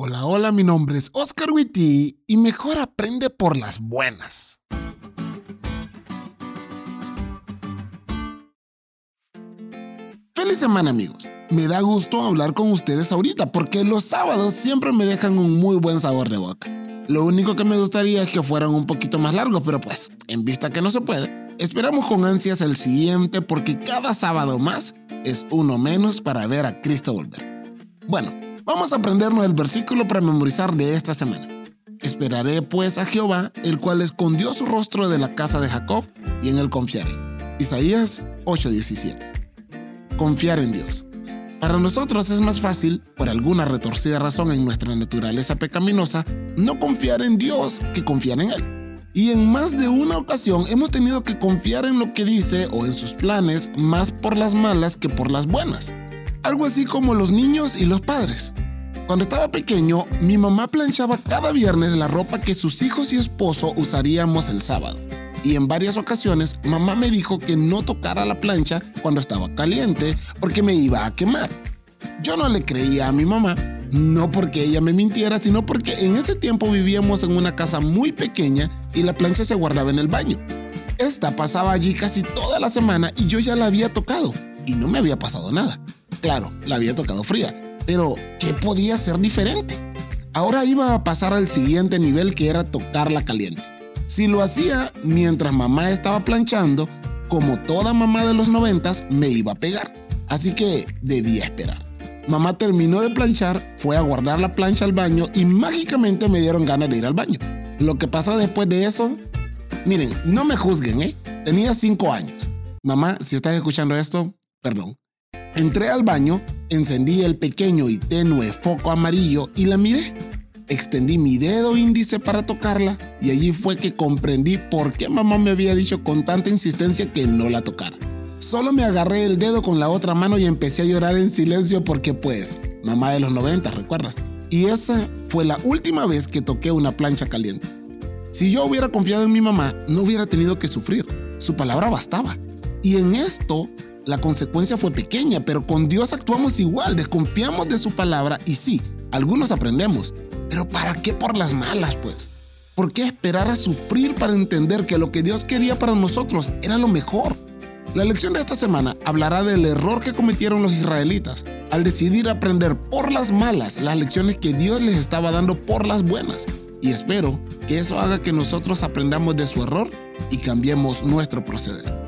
Hola, hola, mi nombre es Oscar Witty y mejor aprende por las buenas. Feliz semana amigos. Me da gusto hablar con ustedes ahorita porque los sábados siempre me dejan un muy buen sabor de boca. Lo único que me gustaría es que fueran un poquito más largos, pero pues, en vista que no se puede, esperamos con ansias el siguiente porque cada sábado más es uno menos para ver a Cristo volver. Bueno, Vamos a aprendernos el versículo para memorizar de esta semana. Esperaré pues a Jehová, el cual escondió su rostro de la casa de Jacob, y en él confiaré. Isaías 8:17. Confiar en Dios. Para nosotros es más fácil, por alguna retorcida razón en nuestra naturaleza pecaminosa, no confiar en Dios que confiar en Él. Y en más de una ocasión hemos tenido que confiar en lo que dice o en sus planes más por las malas que por las buenas. Algo así como los niños y los padres. Cuando estaba pequeño, mi mamá planchaba cada viernes la ropa que sus hijos y esposo usaríamos el sábado. Y en varias ocasiones, mamá me dijo que no tocara la plancha cuando estaba caliente porque me iba a quemar. Yo no le creía a mi mamá, no porque ella me mintiera, sino porque en ese tiempo vivíamos en una casa muy pequeña y la plancha se guardaba en el baño. Esta pasaba allí casi toda la semana y yo ya la había tocado y no me había pasado nada. Claro, la había tocado fría, pero ¿qué podía ser diferente? Ahora iba a pasar al siguiente nivel que era tocarla caliente. Si lo hacía mientras mamá estaba planchando, como toda mamá de los noventas, me iba a pegar. Así que debía esperar. Mamá terminó de planchar, fue a guardar la plancha al baño y mágicamente me dieron ganas de ir al baño. Lo que pasó después de eso, miren, no me juzguen, ¿eh? Tenía cinco años. Mamá, si estás escuchando esto, perdón. Entré al baño, encendí el pequeño y tenue foco amarillo y la miré. Extendí mi dedo índice para tocarla y allí fue que comprendí por qué mamá me había dicho con tanta insistencia que no la tocara. Solo me agarré el dedo con la otra mano y empecé a llorar en silencio porque pues, mamá de los 90, ¿recuerdas? Y esa fue la última vez que toqué una plancha caliente. Si yo hubiera confiado en mi mamá, no hubiera tenido que sufrir. Su palabra bastaba. Y en esto la consecuencia fue pequeña, pero con Dios actuamos igual, desconfiamos de su palabra y sí, algunos aprendemos, pero ¿para qué por las malas, pues? ¿Por qué esperar a sufrir para entender que lo que Dios quería para nosotros era lo mejor? La lección de esta semana hablará del error que cometieron los israelitas al decidir aprender por las malas las lecciones que Dios les estaba dando por las buenas. Y espero que eso haga que nosotros aprendamos de su error y cambiemos nuestro proceder.